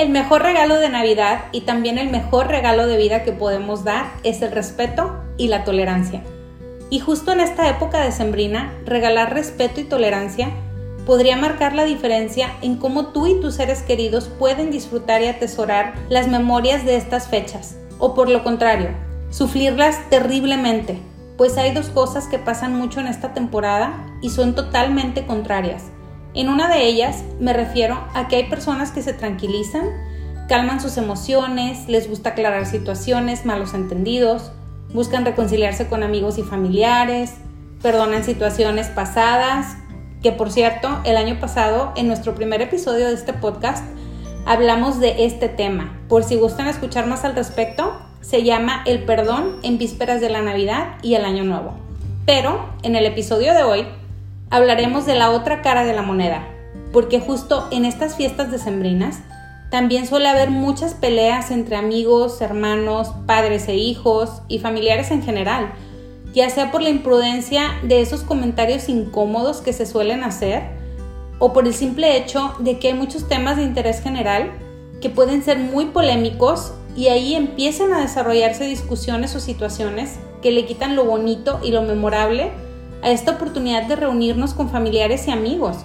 El mejor regalo de Navidad y también el mejor regalo de vida que podemos dar es el respeto y la tolerancia. Y justo en esta época de sembrina, regalar respeto y tolerancia podría marcar la diferencia en cómo tú y tus seres queridos pueden disfrutar y atesorar las memorias de estas fechas, o por lo contrario, sufrirlas terriblemente, pues hay dos cosas que pasan mucho en esta temporada y son totalmente contrarias. En una de ellas me refiero a que hay personas que se tranquilizan, calman sus emociones, les gusta aclarar situaciones, malos entendidos, buscan reconciliarse con amigos y familiares, perdonan situaciones pasadas, que por cierto, el año pasado, en nuestro primer episodio de este podcast, hablamos de este tema. Por si gustan escuchar más al respecto, se llama El perdón en vísperas de la Navidad y el Año Nuevo. Pero en el episodio de hoy hablaremos de la otra cara de la moneda, porque justo en estas fiestas decembrinas también suele haber muchas peleas entre amigos, hermanos, padres e hijos y familiares en general, ya sea por la imprudencia de esos comentarios incómodos que se suelen hacer o por el simple hecho de que hay muchos temas de interés general que pueden ser muy polémicos y ahí empiezan a desarrollarse discusiones o situaciones que le quitan lo bonito y lo memorable a esta oportunidad de reunirnos con familiares y amigos,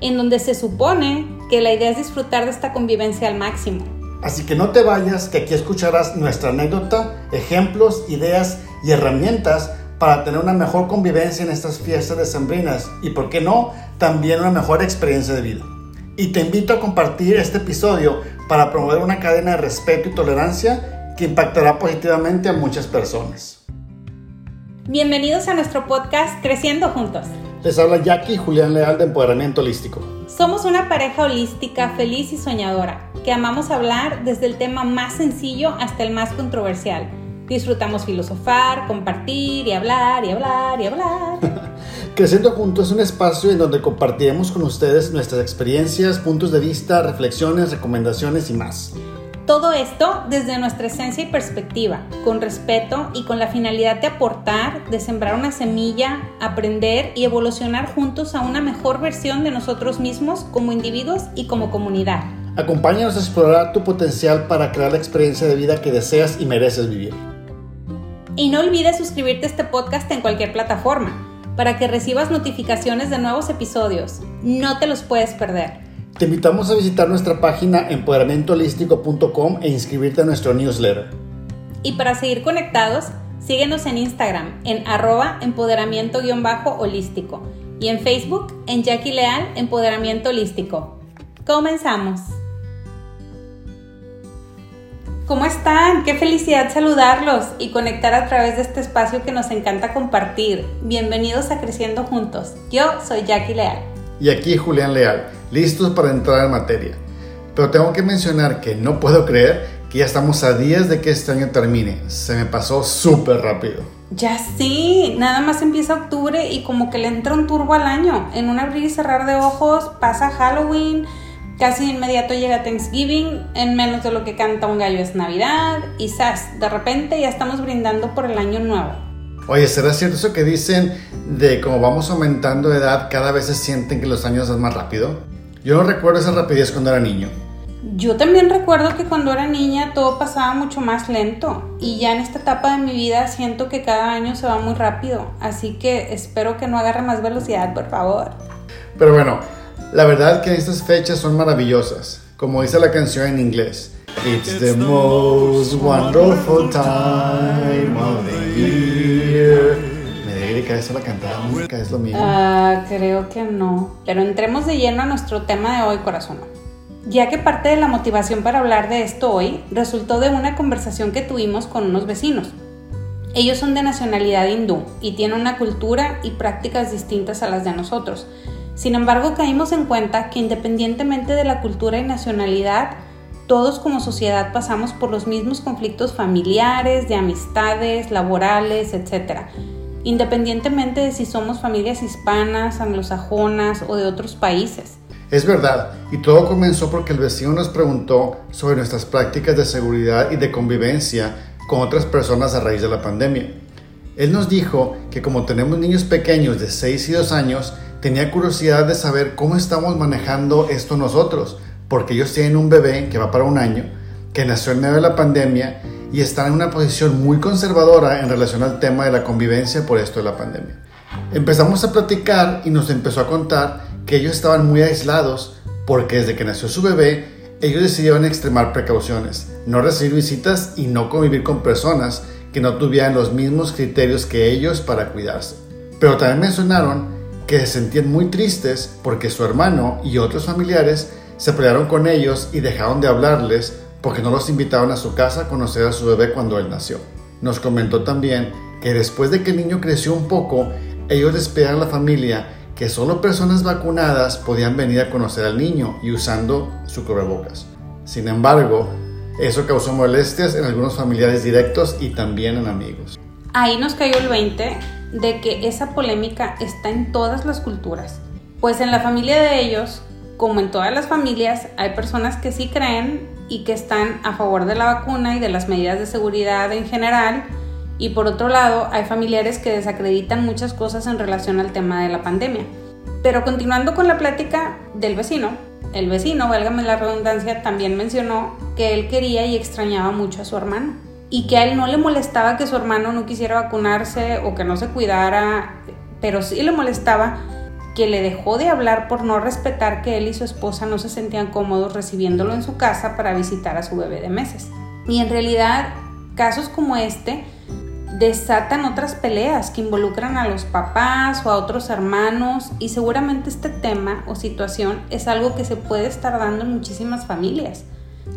en donde se supone que la idea es disfrutar de esta convivencia al máximo. Así que no te vayas, que aquí escucharás nuestra anécdota, ejemplos, ideas y herramientas para tener una mejor convivencia en estas fiestas decembrinas y, por qué no, también una mejor experiencia de vida. Y te invito a compartir este episodio para promover una cadena de respeto y tolerancia que impactará positivamente a muchas personas. Bienvenidos a nuestro podcast Creciendo Juntos. Les habla Jackie y Julián Leal de Empoderamiento Holístico. Somos una pareja holística feliz y soñadora que amamos hablar desde el tema más sencillo hasta el más controversial. Disfrutamos filosofar, compartir y hablar y hablar y hablar. Creciendo Juntos es un espacio en donde compartiremos con ustedes nuestras experiencias, puntos de vista, reflexiones, recomendaciones y más. Todo esto desde nuestra esencia y perspectiva, con respeto y con la finalidad de aportar, de sembrar una semilla, aprender y evolucionar juntos a una mejor versión de nosotros mismos como individuos y como comunidad. Acompáñanos a explorar tu potencial para crear la experiencia de vida que deseas y mereces vivir. Y no olvides suscribirte a este podcast en cualquier plataforma para que recibas notificaciones de nuevos episodios. No te los puedes perder. Te invitamos a visitar nuestra página empoderamientoholístico.com e inscribirte a nuestro newsletter. Y para seguir conectados, síguenos en Instagram en arroba empoderamiento-holístico y en Facebook en Jackie Leal Empoderamiento Holístico. Comenzamos. ¿Cómo están? Qué felicidad saludarlos y conectar a través de este espacio que nos encanta compartir. Bienvenidos a Creciendo Juntos. Yo soy Jackie Leal. Y aquí Julián Leal listos para entrar en materia. Pero tengo que mencionar que no puedo creer que ya estamos a días de que este año termine. Se me pasó súper rápido. Ya sí, nada más empieza octubre y como que le entra un turbo al año. En un abrir y cerrar de ojos pasa Halloween, casi inmediato llega Thanksgiving, en menos de lo que canta un gallo es Navidad y ¡zas! De repente ya estamos brindando por el año nuevo. Oye, ¿será cierto eso que dicen de como vamos aumentando de edad, cada vez se sienten que los años van más rápido? Yo no recuerdo esa rapidez cuando era niño. Yo también recuerdo que cuando era niña todo pasaba mucho más lento y ya en esta etapa de mi vida siento que cada año se va muy rápido, así que espero que no agarre más velocidad, por favor. Pero bueno, la verdad que estas fechas son maravillosas, como dice la canción en inglés. It's the most wonderful time of the year eso la cantaba música, es lo mismo. Ah, creo que no. Pero entremos de lleno a nuestro tema de hoy, corazón. Ya que parte de la motivación para hablar de esto hoy resultó de una conversación que tuvimos con unos vecinos. Ellos son de nacionalidad hindú y tienen una cultura y prácticas distintas a las de nosotros. Sin embargo, caímos en cuenta que independientemente de la cultura y nacionalidad, todos como sociedad pasamos por los mismos conflictos familiares, de amistades, laborales, etc independientemente de si somos familias hispanas, anglosajonas o de otros países. Es verdad, y todo comenzó porque el vecino nos preguntó sobre nuestras prácticas de seguridad y de convivencia con otras personas a raíz de la pandemia. Él nos dijo que como tenemos niños pequeños de 6 y 2 años, tenía curiosidad de saber cómo estamos manejando esto nosotros, porque ellos tienen un bebé que va para un año, que nació en medio de la pandemia y están en una posición muy conservadora en relación al tema de la convivencia por esto de la pandemia. Empezamos a platicar y nos empezó a contar que ellos estaban muy aislados porque desde que nació su bebé, ellos decidieron extremar precauciones, no recibir visitas y no convivir con personas que no tuvieran los mismos criterios que ellos para cuidarse. Pero también mencionaron que se sentían muy tristes porque su hermano y otros familiares se pelearon con ellos y dejaron de hablarles porque no los invitaron a su casa a conocer a su bebé cuando él nació. Nos comentó también que después de que el niño creció un poco, ellos les a la familia que solo personas vacunadas podían venir a conocer al niño y usando su cubrebocas. Sin embargo, eso causó molestias en algunos familiares directos y también en amigos. Ahí nos cayó el 20 de que esa polémica está en todas las culturas. Pues en la familia de ellos, como en todas las familias, hay personas que sí creen y que están a favor de la vacuna y de las medidas de seguridad en general, y por otro lado, hay familiares que desacreditan muchas cosas en relación al tema de la pandemia. Pero continuando con la plática del vecino, el vecino, válgame la redundancia, también mencionó que él quería y extrañaba mucho a su hermano y que a él no le molestaba que su hermano no quisiera vacunarse o que no se cuidara, pero sí le molestaba que le dejó de hablar por no respetar que él y su esposa no se sentían cómodos recibiéndolo en su casa para visitar a su bebé de meses. Y en realidad, casos como este desatan otras peleas que involucran a los papás o a otros hermanos y seguramente este tema o situación es algo que se puede estar dando en muchísimas familias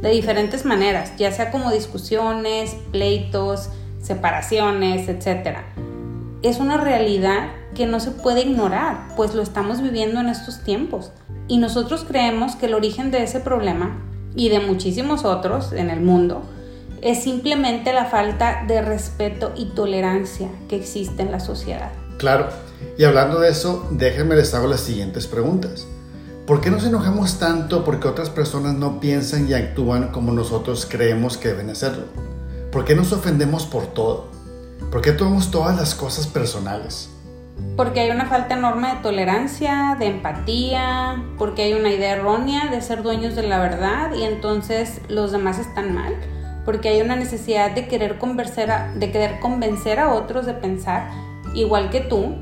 de diferentes maneras, ya sea como discusiones, pleitos, separaciones, etc. Es una realidad que no se puede ignorar, pues lo estamos viviendo en estos tiempos. Y nosotros creemos que el origen de ese problema y de muchísimos otros en el mundo es simplemente la falta de respeto y tolerancia que existe en la sociedad. Claro, y hablando de eso, déjenme les hago las siguientes preguntas. ¿Por qué nos enojamos tanto porque otras personas no piensan y actúan como nosotros creemos que deben hacerlo? ¿Por qué nos ofendemos por todo? ¿Por qué tomamos todas las cosas personales? Porque hay una falta enorme de tolerancia, de empatía, porque hay una idea errónea de ser dueños de la verdad y entonces los demás están mal porque hay una necesidad de querer, convencer a, de querer convencer a otros de pensar igual que tú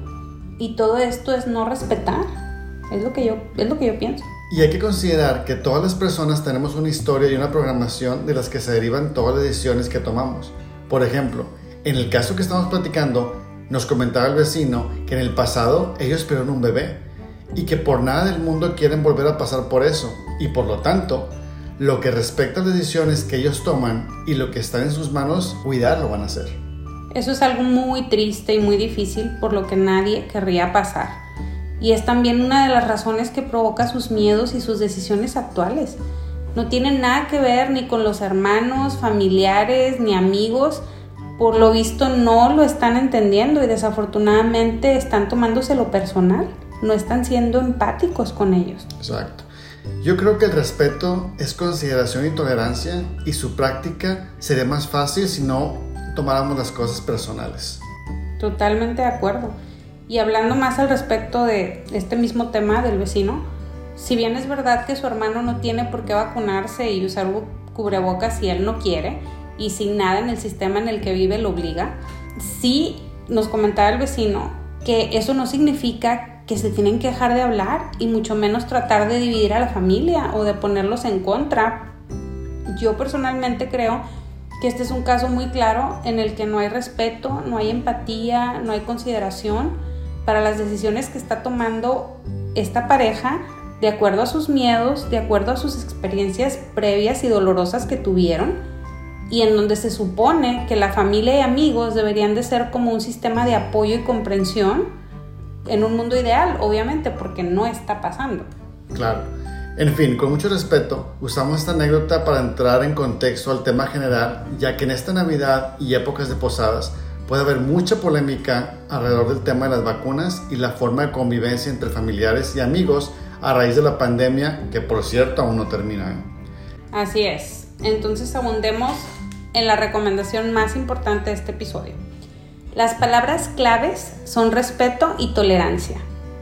y todo esto es no respetar. Es lo que yo, es lo que yo pienso. Y hay que considerar que todas las personas tenemos una historia y una programación de las que se derivan todas las decisiones que tomamos. Por ejemplo, en el caso que estamos platicando, nos comentaba el vecino que en el pasado ellos perdieron un bebé y que por nada del mundo quieren volver a pasar por eso y por lo tanto lo que respecta a las decisiones que ellos toman y lo que está en sus manos, cuidar lo van a hacer. Eso es algo muy triste y muy difícil por lo que nadie querría pasar. Y es también una de las razones que provoca sus miedos y sus decisiones actuales. No tienen nada que ver ni con los hermanos, familiares, ni amigos. Por lo visto no lo están entendiendo y desafortunadamente están tomándose personal. No están siendo empáticos con ellos. Exacto. Yo creo que el respeto es consideración y tolerancia y su práctica sería más fácil si no tomáramos las cosas personales. Totalmente de acuerdo. Y hablando más al respecto de este mismo tema del vecino, si bien es verdad que su hermano no tiene por qué vacunarse y usar cubrebocas si él no quiere y sin nada en el sistema en el que vive lo obliga, sí nos comentaba el vecino que eso no significa que se tienen que dejar de hablar y mucho menos tratar de dividir a la familia o de ponerlos en contra. Yo personalmente creo que este es un caso muy claro en el que no hay respeto, no hay empatía, no hay consideración para las decisiones que está tomando esta pareja de acuerdo a sus miedos, de acuerdo a sus experiencias previas y dolorosas que tuvieron y en donde se supone que la familia y amigos deberían de ser como un sistema de apoyo y comprensión en un mundo ideal, obviamente, porque no está pasando. Claro. En fin, con mucho respeto, usamos esta anécdota para entrar en contexto al tema general, ya que en esta Navidad y épocas de posadas puede haber mucha polémica alrededor del tema de las vacunas y la forma de convivencia entre familiares y amigos a raíz de la pandemia, que por cierto aún no termina. ¿eh? Así es. Entonces abundemos en la recomendación más importante de este episodio. Las palabras claves son respeto y tolerancia.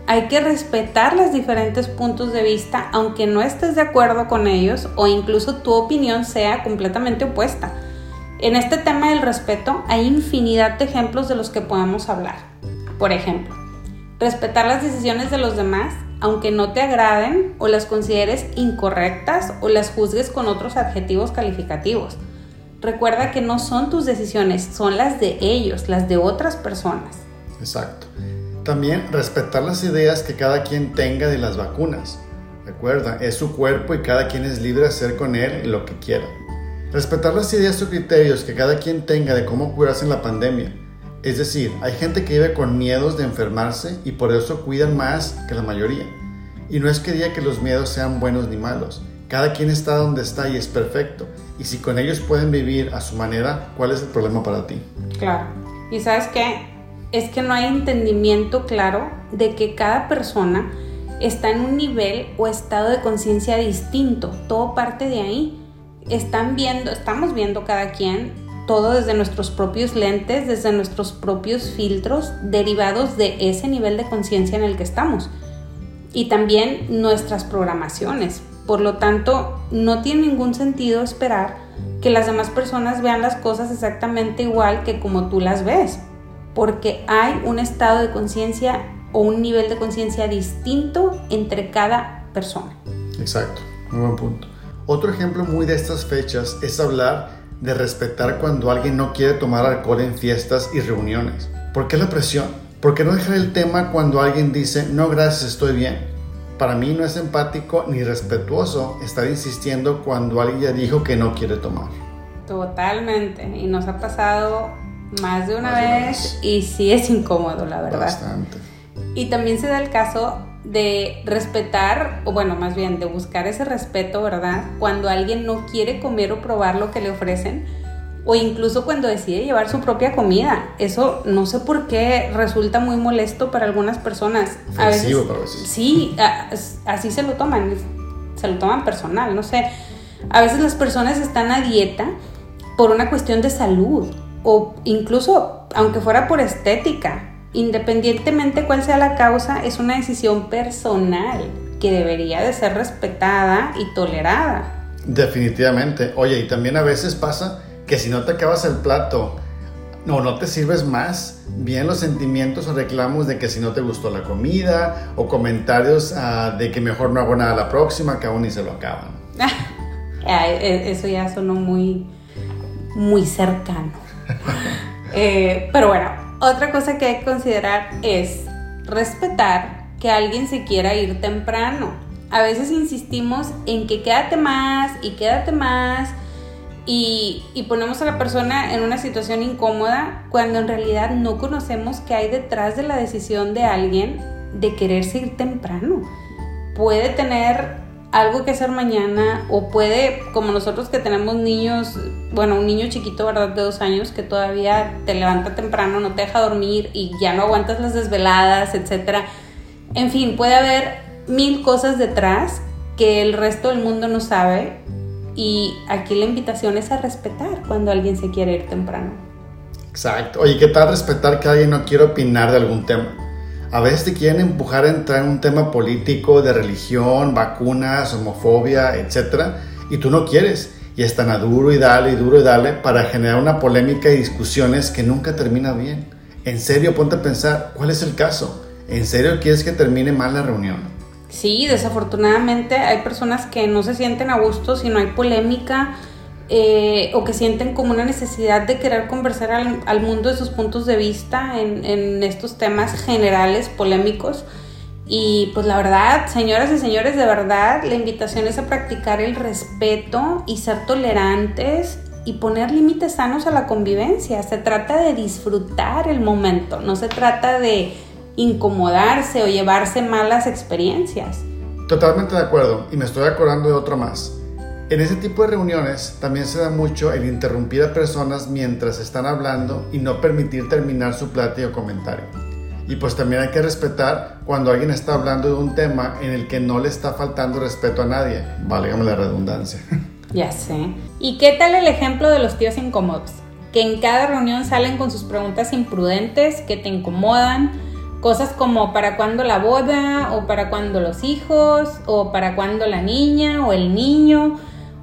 hay que respetar los diferentes puntos de vista, aunque no estés de acuerdo con ellos o incluso tu opinión sea completamente opuesta. En este tema del respeto hay infinidad de ejemplos de los que podemos hablar. Por ejemplo, respetar las decisiones de los demás, aunque no te agraden o las consideres incorrectas o las juzgues con otros adjetivos calificativos. Recuerda que no son tus decisiones, son las de ellos, las de otras personas. Exacto. También respetar las ideas que cada quien tenga de las vacunas. Recuerda, es su cuerpo y cada quien es libre de hacer con él lo que quiera. Respetar las ideas o criterios que cada quien tenga de cómo curarse en la pandemia. Es decir, hay gente que vive con miedos de enfermarse y por eso cuidan más que la mayoría. Y no es que diga que los miedos sean buenos ni malos. Cada quien está donde está y es perfecto. Y si con ellos pueden vivir a su manera, ¿cuál es el problema para ti? Claro. ¿Y sabes qué? Es que no hay entendimiento claro de que cada persona está en un nivel o estado de conciencia distinto. Todo parte de ahí están viendo, estamos viendo cada quien todo desde nuestros propios lentes, desde nuestros propios filtros derivados de ese nivel de conciencia en el que estamos. Y también nuestras programaciones. Por lo tanto, no tiene ningún sentido esperar que las demás personas vean las cosas exactamente igual que como tú las ves. Porque hay un estado de conciencia o un nivel de conciencia distinto entre cada persona. Exacto, muy buen punto. Otro ejemplo muy de estas fechas es hablar de respetar cuando alguien no quiere tomar alcohol en fiestas y reuniones. ¿Por qué la presión? ¿Por qué no dejar el tema cuando alguien dice, no gracias, estoy bien? Para mí no es empático ni respetuoso estar insistiendo cuando alguien ya dijo que no quiere tomar. Totalmente. Y nos ha pasado más de una, vez, y sí es incómodo, la verdad. Bastante. Y también se da el caso de respetar, o bueno, más bien de buscar ese respeto, ¿verdad? Cuando alguien no quiere comer o probar lo que le ofrecen, o incluso cuando decide llevar su propia comida. Eso no sé por qué resulta muy molesto para algunas personas. A veces, para veces. Sí, así se lo toman, se lo toman personal, no sé. A veces las personas están a dieta por una cuestión de salud o incluso aunque fuera por estética, independientemente cuál sea la causa, es una decisión personal que debería de ser respetada y tolerada. Definitivamente. Oye, y también a veces pasa que si no te acabas el plato o no te sirves más, bien los sentimientos o reclamos de que si no te gustó la comida o comentarios ah, de que mejor no hago nada la próxima, que aún ni se lo acaban. E, eso ya sonó muy, muy cercano. Eh, pero bueno, otra cosa que hay que considerar es respetar que alguien se quiera ir temprano. A veces insistimos en que quédate más y quédate más y, ponemos a la persona en una situación incómoda cuando en realidad no conocemos qué hay detrás de la decisión de alguien de quererse ir temprano. Puede tener algo que hacer mañana o puede, como nosotros que tenemos niños, bueno, un niño chiquito, ¿verdad? De dos años que todavía te levanta temprano, no te deja dormir y ya no aguantas las desveladas, etc. En fin, puede haber mil cosas detrás que el resto del mundo no sabe y aquí la invitación es a respetar cuando alguien se quiere ir temprano. Exacto. Oye, ¿qué tal respetar que alguien no quiere opinar de algún tema? A veces te quieren empujar a entrar en un tema político, de religión, vacunas, homofobia, etc. Y tú no quieres. Y están a duro y dale y duro y dale para generar una polémica y discusiones que nunca termina bien. En serio, ponte a pensar, ¿cuál es el caso? ¿En serio quieres que termine mal la reunión? Sí, desafortunadamente hay personas que no se sienten a gusto si no hay polémica eh, o que sienten como una necesidad de querer conversar al, mundo de sus puntos de vista en, estos temas generales, polémicos. Y pues la verdad, señoras y señores, de verdad, la invitación es a practicar el respeto y ser tolerantes y poner límites sanos a la convivencia. Se trata de disfrutar el momento, no se trata de incomodarse o llevarse malas experiencias. Totalmente de acuerdo, y me estoy acordando de otro más. En ese tipo de reuniones también se da mucho el interrumpir a personas mientras están hablando y no permitir terminar su plática o comentario. Y pues también hay que respetar cuando alguien está hablando de un tema en el que no le está faltando respeto a nadie, válgame la redundancia. Ya sé. ¿Y qué tal el ejemplo de los tíos incómodos? Que en cada reunión salen con sus preguntas imprudentes que te incomodan Cosas como para cuándo la boda, o para cuándo los hijos, o para cuándo la niña o el niño,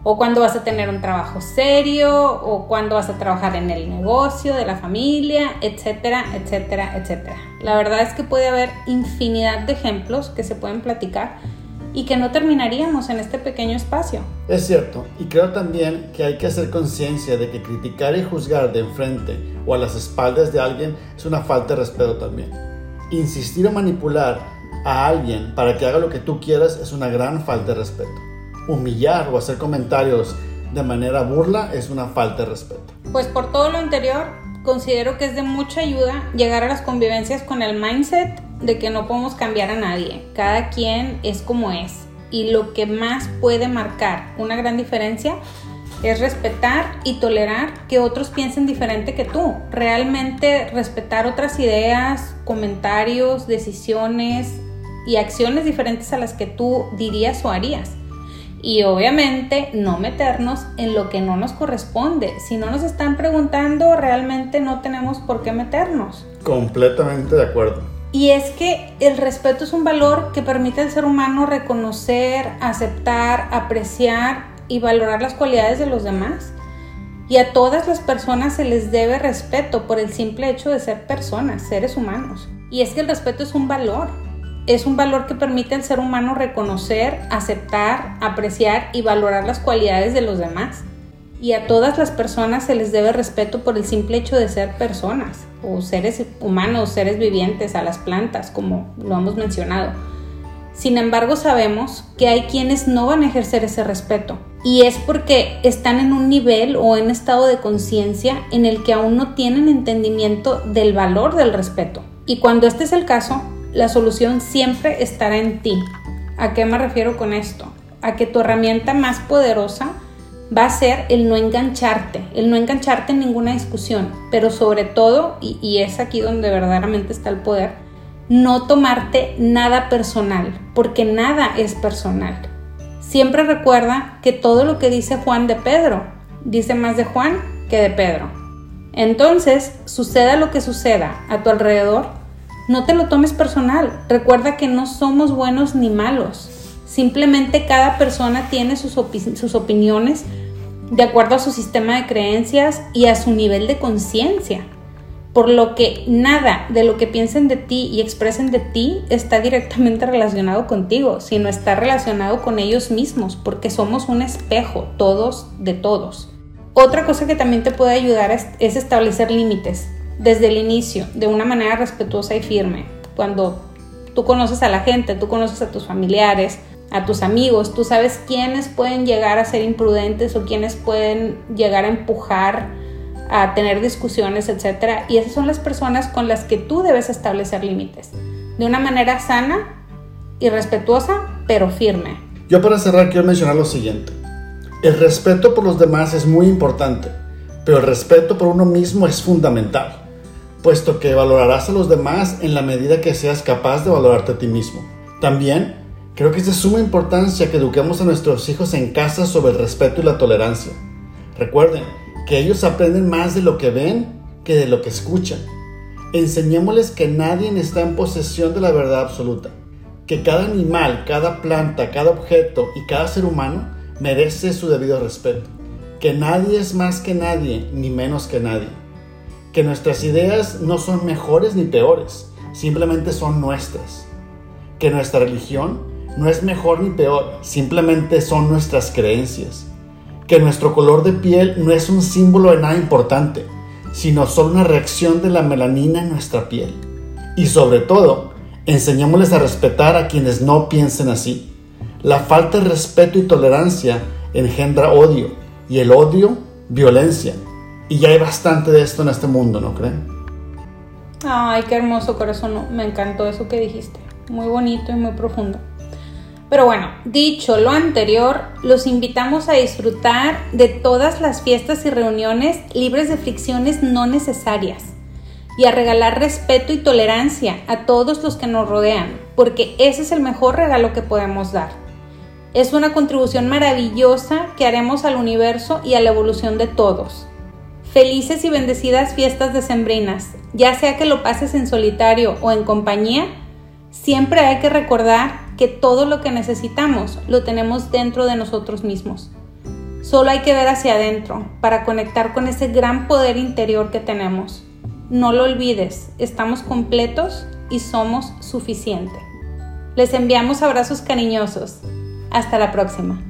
o cuándo vas a tener un trabajo serio, o cuándo vas a trabajar en el negocio de la familia, etcétera, etcétera, etcétera. La verdad es que puede haber infinidad de ejemplos que se pueden platicar y que no terminaríamos en este pequeño espacio. Es cierto, y creo también que hay que hacer conciencia de que criticar y juzgar de enfrente o a las espaldas de alguien es una falta de respeto también. Insistir o manipular a alguien para que haga lo que tú quieras es una gran falta de respeto. Humillar o hacer comentarios de manera burla es una falta de respeto. Pues por todo lo anterior, considero que es de mucha ayuda llegar a las convivencias con el mindset de que no podemos cambiar a nadie. Cada quien es como es. Y lo que más puede marcar una gran diferencia es respetar y tolerar que otros piensen diferente que tú. Realmente respetar otras ideas, comentarios, decisiones y acciones diferentes a las que tú dirías o harías. Y obviamente no meternos en lo que no nos corresponde. Si no nos están preguntando, realmente no tenemos por qué meternos. Completamente de acuerdo. Y es que el respeto es un valor que permite al ser humano reconocer, aceptar, apreciar y valorar las cualidades de los demás. Y a todas las personas se les debe respeto por el simple hecho de ser personas, seres humanos. Y es que el respeto es un valor. Es un valor que permite al ser humano reconocer, aceptar, apreciar y valorar las cualidades de los demás y a todas las personas se les debe respeto por el simple hecho de ser personas o seres humanos, seres vivientes, a las plantas, como lo hemos mencionado. Sin embargo, sabemos que hay quienes no van a ejercer ese respeto y es porque están en un nivel o en estado de conciencia en el que aún no tienen entendimiento del valor del respeto. Y cuando este es el caso, la solución siempre estará en ti. ¿A qué me refiero con esto? A que tu herramienta más poderosa va a ser el no engancharte, el no engancharte en ninguna discusión, pero sobre todo, y, es aquí donde verdaderamente está el poder, no tomarte nada personal, porque nada es personal. Siempre recuerda que todo lo que dice Juan de Pedro, dice más de Juan que de Pedro. Entonces, suceda lo que suceda a tu alrededor, no te lo tomes personal. Recuerda que no somos buenos ni malos. Simplemente cada persona tiene sus, opiniones de acuerdo a su sistema de creencias y a su nivel de conciencia. Por lo que nada de lo que piensen de ti y expresen de ti está directamente relacionado contigo, sino está relacionado con ellos mismos, porque somos un espejo, todos de todos. Otra cosa que también te puede ayudar es establecer límites desde el inicio, de una manera respetuosa y firme. Cuando tú conoces a la gente, tú conoces a tus familiares, a tus amigos, tú sabes quiénes pueden llegar a ser imprudentes o quiénes pueden llegar a empujar a tener discusiones, etc. Y esas son las personas con las que tú debes establecer límites, de una manera sana y respetuosa, pero firme. Yo para cerrar quiero mencionar lo siguiente. El respeto por los demás es muy importante, pero el respeto por uno mismo es fundamental, puesto que valorarás a los demás en la medida que seas capaz de valorarte a ti mismo. También Creo que es de suma importancia que eduquemos a nuestros hijos en casa sobre el respeto y la tolerancia. Recuerden que ellos aprenden más de lo que ven que de lo que escuchan. Enseñémosles que nadie está en posesión de la verdad absoluta, que cada animal, cada planta, cada objeto y cada ser humano merece su debido respeto, que nadie es más que nadie ni menos que nadie, que nuestras ideas no son mejores ni peores, simplemente son nuestras, que nuestra religión no es mejor ni peor, simplemente son nuestras creencias. Que nuestro color de piel no es un símbolo de nada importante, sino solo una reacción de la melanina en nuestra piel. Y sobre todo, enseñémosles a respetar a quienes no piensen así. La falta de respeto y tolerancia engendra odio, y el odio, violencia. Y ya hay bastante de esto en este mundo, ¿no creen? Ay, qué hermoso corazón, me encantó eso que dijiste. Muy bonito y muy profundo. Pero bueno, dicho lo anterior, los invitamos a disfrutar de todas las fiestas y reuniones libres de fricciones no necesarias y a regalar respeto y tolerancia a todos los que nos rodean, porque ese es el mejor regalo que podemos dar. Es una contribución maravillosa que haremos al universo y a la evolución de todos. Felices y bendecidas fiestas decembrinas, Ya sea que lo pases en solitario o en compañía, siempre hay que recordar que todo lo que necesitamos lo tenemos dentro de nosotros mismos. Solo hay que ver hacia adentro para conectar con ese gran poder interior que tenemos. No lo olvides, estamos completos y somos suficientes. Les enviamos abrazos cariñosos. Hasta la próxima.